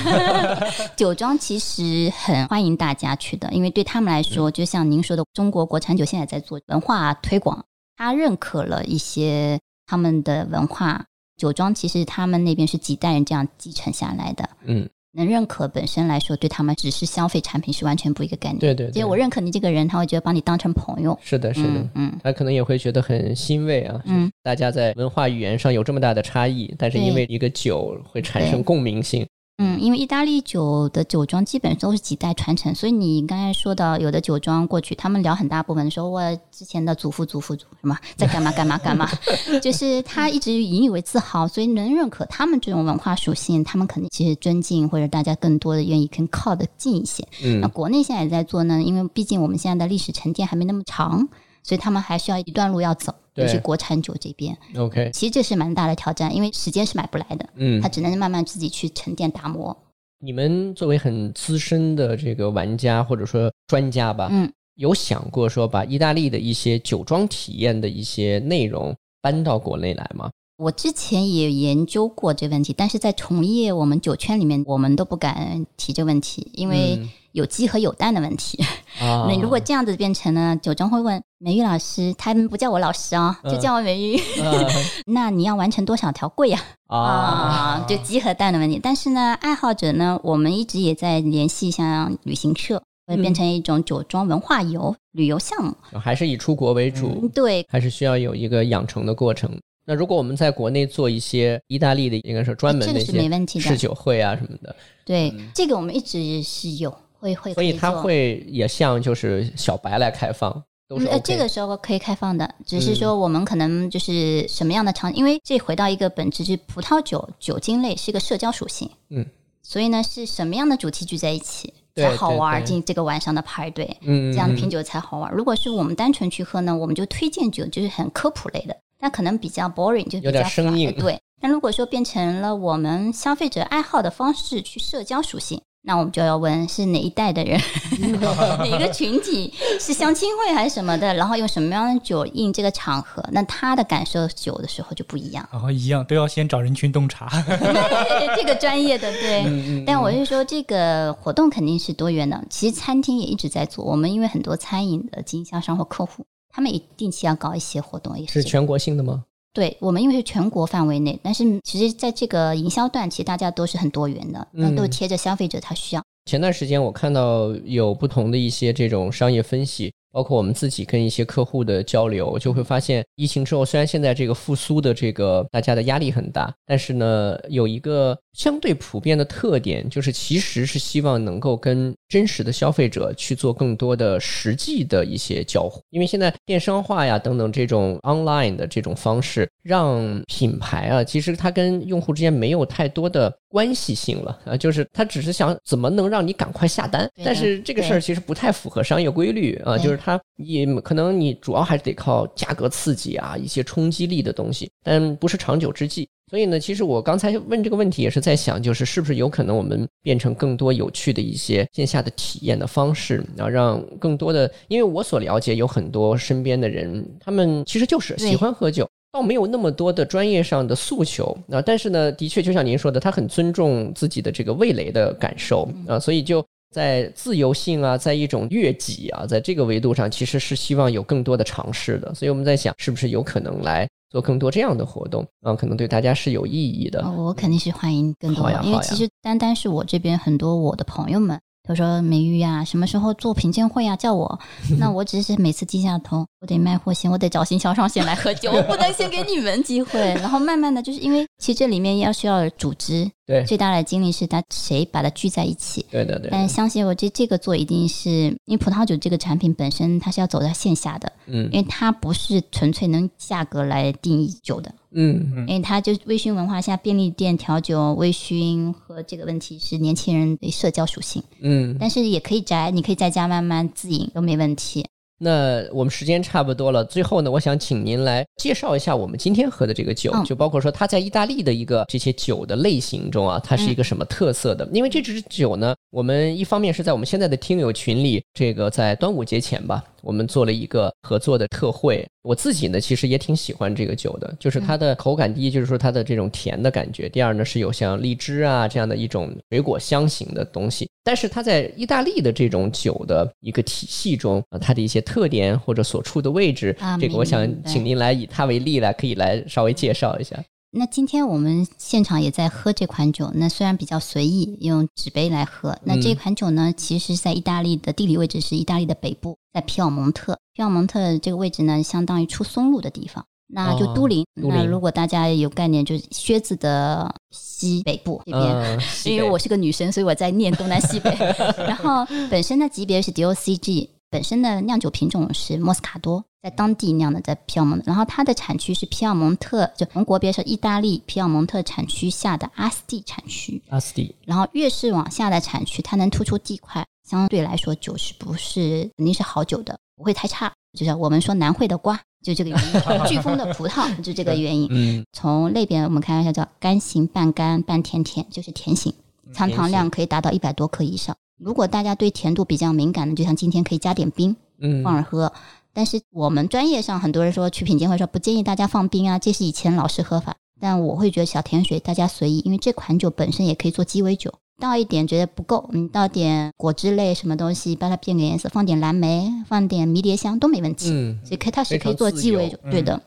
酒庄其实很欢迎大家去的，因为对他们来说，就像您说的，中国国产酒现在在做文化推广，他认可了一些他们的文化。酒庄其实他们那边是几代人这样继承下来的，嗯，能认可本身来说，对他们只是消费产品是完全不一个概念。对对对，其实我认可你这个人，他会觉得把你当成朋友。是的，是的。嗯嗯他可能也会觉得很欣慰啊，嗯，大家在文化语言上有这么大的差异，但是因为一个酒会产生共鸣性，嗯，因为意大利酒的酒庄基本都是几代传承，所以你刚才说到有的酒庄过去，他们聊很大部分说，我之前的祖父、祖父、祖什么在干嘛干嘛干嘛，就是他一直引以为自豪，所以能认可他们这种文化属性，他们肯定其实尊敬或者大家更多的愿意跟靠得近一些。那嗯国内现在也在做呢，因为毕竟我们现在的历史沉淀还没那么长，所以他们还需要一段路要走，尤其国产酒这边，，OK，其实这是蛮大的挑战，因为时间是买不来的，嗯他，只能慢慢自己去沉淀打磨。你们作为很资深的这个玩家或者说专家吧，嗯。有想过说把意大利的一些酒庄体验的一些内容搬到国内来吗？我之前也研究过这问题，但是在从业我们酒圈里面，我们都不敢提这问题，因为嗯有鸡和有蛋的问题。啊，那如果这样子变成呢酒庄会问美玉老师，他们不叫我老师啊，就嗯叫我美玉，那你要完成多少条柜呀？啊。啊，就集合蛋的问题。但是呢，爱好者呢，我们一直也在联系像旅行社，会变成一种酒庄文化游旅游项目。啊，还是以出国为主，嗯，对，还是需要有一个养成的过程。那如果我们在国内做一些意大利的，应该是专门的一这个是没些问题的。试酒会啊什么的，对，这个我们一直是有会会，所以它可做会也向就是小白来开放，都是嗯呃。这个时候可以开放的，只嗯是说我们可能就是什么样的场，因为这回到一个本质，就是葡萄酒酒精类是一个社交属性，嗯，所以呢是什么样的主题聚在一起才好玩进这个晚上的派对，这样的品酒才好玩儿。如果是我们单纯去喝呢，我们就推荐酒，就是很科普类的，那可能比较 boring，就比有点较生硬对。但如果说变成了我们消费者爱好的方式去社交属性，那我们就要问是哪一代的人，哪个群体是相亲会还是什么的，然后用什么样的酒应这个场合，那他的感受酒的时候就不一样。然后一样都要先找人群洞察。这个专业的对。嗯嗯但我是说，这个活动肯定是多元的。其实餐厅也一直在做，我们因为很多餐饮的经销商或客户，他们也定期要搞一些活动，也是是全国性的吗？对我们因为是全国范围内，但是其实在这个营销段，其实大家都是很多元的，那嗯都贴着消费者他需要。前段时间我看到有不同的一些这种商业分析，包括我们自己跟一些客户的交流，就会发现疫情之后，虽然现在这个复苏的这个大家的压力很大，但是呢，有一个相对普遍的特点就是，其实是希望能够跟真实的消费者去做更多的实际的一些交互。因为现在电商化呀等等这种 online 的这种方式，让品牌啊，其实它跟用户之间没有太多的关系性了啊，就是它只是想怎么能让你赶快下单。但是这个事儿其实不太符合商业规律啊，就是它也可能你主要还是得靠价格刺激啊，一些冲击力的东西，但不是长久之计。所以呢，其实我刚才问这个问题也是在想，就是是不是有可能我们变成更多有趣的一些线下的体验的方式，然后让更多的，因为我所了解有很多身边的人，他们其实就是喜欢喝酒，倒没有那么多的专业上的诉求啊。但是呢，的确就像您说的，他很尊重自己的这个味蕾的感受啊，所以就在自由性啊，在一种悦己啊，在这个维度上，其实是希望有更多的尝试的。所以我们在想，是不是有可能来。做更多这样的活动嗯，可能对大家是有意义的。我肯定是欢迎更多，因为其实单单是我这边很多我的朋友们，他说美玉呀，什么时候做品鉴会啊，叫我。那我只是每次低下头，我得卖货先，我得找经销商先来喝酒，我不能先给你们机会。然后慢慢的就是因为其实这里面要需要组织。对，最大的精力是他谁把它聚在一起。对的，对。但相信我，这这个做一定是因为葡萄酒这个产品本身它是要走在线下的，嗯，因为它不是纯粹能价格来定义酒的，嗯嗯，因为它就微醺文化下便利店调酒微醺和这个问题是年轻人的社交属性，嗯，但是也可以宅，你可以在家慢慢自饮都没问题。那我们时间差不多了，最后呢，我想请您来介绍一下我们今天喝的这个酒，就包括说它在意大利的一个这些酒的类型中啊，它是一个什么特色的？因为这支酒呢，我们一方面是在我们现在的听友群里，这个在端午节前吧。我们做了一个合作的特惠，我自己呢其实也挺喜欢这个酒的，就是它的口感，第一就是说它的这种甜的感觉，第二呢是有像荔枝啊这样的一种水果香型的东西，但是它在意大利的这种酒的一个体系中啊，它的一些特点或者所处的位置，这个我想请您来以它为例来，可以来稍微介绍一下。那今天我们现场也在喝这款酒，那虽然比较随意，用纸杯来喝。那这款酒呢，其实在意大利的地理位置是意大利的北部，在皮奥蒙特。皮奥蒙特这个位置呢，相当于出松露的地方，那就都灵。那如果大家有概念，就是靴子的西北部这边。因为我是个女生，所以我在念东南西北。然后本身的级别是 DOCG。本身的酿酒品种是莫斯卡多，在当地酿的，在皮尔蒙特，然后它的产区是皮尔蒙特，就从国别是意大利皮尔蒙特产区下的阿斯蒂产区。阿斯蒂，然后越是往下的产区，它能突出地块，相对来说酒是不是肯定是好酒的，不会太差。就是我们说南汇的瓜，就这个原因；飓风的葡萄，就这个原因。嗯，从那边我们开玩笑叫干型半干半甜甜，就是甜型，残糖量可以达到一百多克以上。如果大家对甜度比较敏感的，就像今天可以加点冰，嗯，放着喝。但是我们专业上很多人说去品鉴会说不建议大家放冰啊，这是以前老式喝法。但我会觉得小甜水大家随意，因为这款酒本身也可以做鸡尾酒，倒一点觉得不够，你倒点果汁类什么东西，把它变个颜色，放点蓝莓，放点迷迭香都没问题。嗯，所以可它是可以做鸡尾酒，对的。嗯，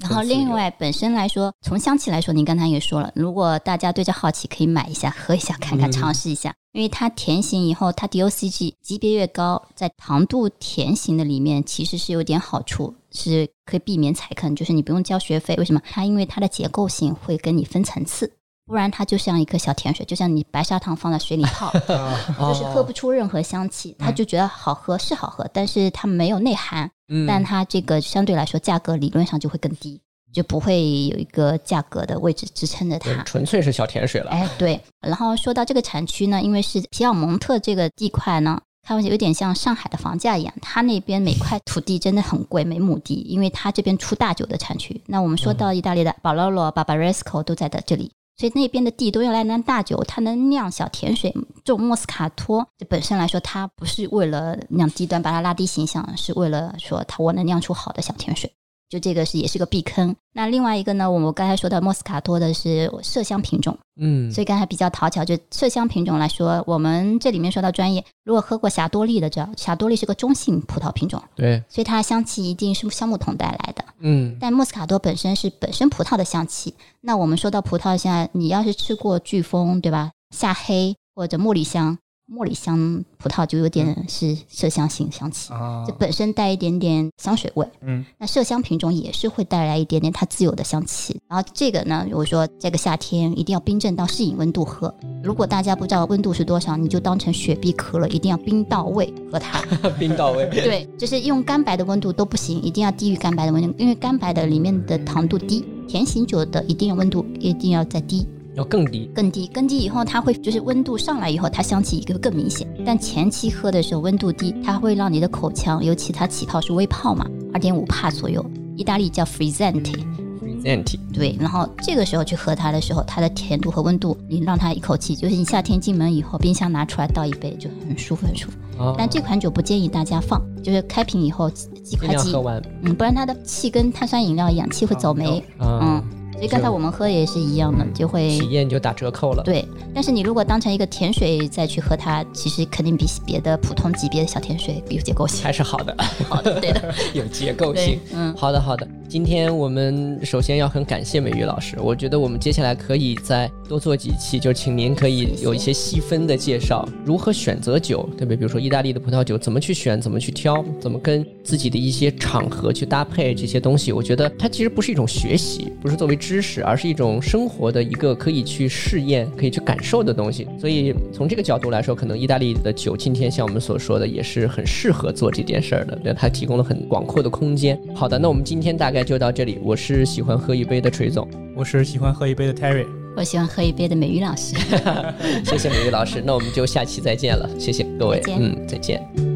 然后另外本身来说，从香气来说，您刚才也说了，如果大家对这好奇，可以买一下喝一下看看，尝试一下，因为它甜型以后，它 DOCG 级别越高，在糖度甜型的里面其实是有点好处，是可以避免踩坑，就是你不用交学费。为什么？它因为它的结构性会跟你分层次，不然它就像一颗小甜水，就像你白砂糖放在水里泡，就是喝不出任何香气，他就觉得好喝是好喝，但是它没有内涵。但它这个相对来说价格理论上就会更低，就不会有一个价格的位置支撑着它，纯粹是小甜水了。哎，对。然后说到这个产区呢，因为是皮尔蒙特这个地块呢，开玩笑有点像上海的房价一样，它那边每块土地真的很贵，每亩地，因为它这边出大酒的产区。那我们说到意大利的巴罗罗、巴巴雷斯科都在的这里。所以那边的地都用来酿大酒，它能酿小甜水，种莫斯卡托，这本身来说，它不是为了酿低端把它拉低形象，是为了说它我能酿出好的小甜水。就这个是也是个避坑。那另外一个呢，我们刚才说到莫斯卡托的是麝香品种，嗯，所以刚才比较讨巧。就麝香品种来说，我们这里面说到专业，如果喝过霞多丽的，知道霞多丽是个中性葡萄品种，对，所以它香气一定是橡木桶带来的，嗯。但莫斯卡托本身是本身葡萄的香气。那我们说到葡萄，现在你要是吃过飓风，对吧？夏黑或者茉莉香，茉莉香葡萄就有点是麝香型香气，啊这本身带一点点香水味。嗯，那麝香品种也是会带来一点点它自有的香气。然后这个呢，我说这个夏天一定要冰镇到适应温度喝。如果大家不知道温度是多少，你就当成雪碧可乐，一定要冰到位喝它。冰到位。对，就是用干白的温度都不行，一定要低于干白的温度，因为干白的里面的糖度低，甜型酒的一定要温度一定要再低。要更低，更低，更低以后，它会就是温度上来以后，它香气会更明显。但前期喝的时候温度低，它会让你的口腔，尤其它起泡是微泡嘛，二点五帕左右，意大利叫 frizzante，present 对。然后这个时候去喝它的时候，它的甜度和温度，你让它一口气，就是你夏天进门以后，冰箱拿出来倒一杯就很舒服很舒服。啊，但这款酒不建议大家放，就是开瓶以后几几尽块几量喝完嗯，不然它的气跟碳酸饮料一样，气会走霉。啊嗯，，所以刚才我们喝也是一样的，就会体验就打折扣了。对，但是你如果当成一个甜水再去喝它，其实肯定比别的普通级别的小甜水有结构性。还是好的，好的，对的，有结构性。，嗯，好的，好的。今天我们首先要很感谢美玉老师，我觉得我们接下来可以再多做几期，就请您可以有一些细分的介绍，如何选择酒，对不对？比如说意大利的葡萄酒，怎么去选，怎么去挑，怎么跟自己的一些场合去搭配这些东西。我觉得它其实不是一种学习，不是作为知识，而是一种生活的一个可以去试验、可以去感受的东西。所以从这个角度来说，可能意大利的酒今天像我们所说的，也是很适合做这件事儿的，对，它提供了很广阔的空间。好的，那我们今天大概就到这里。我是喜欢喝一杯的锤总，我是喜欢喝一杯的 Terry。我喜欢喝一杯的美玉老师。谢谢美玉老师，那我们就下期再见了，谢谢各位，嗯，再见。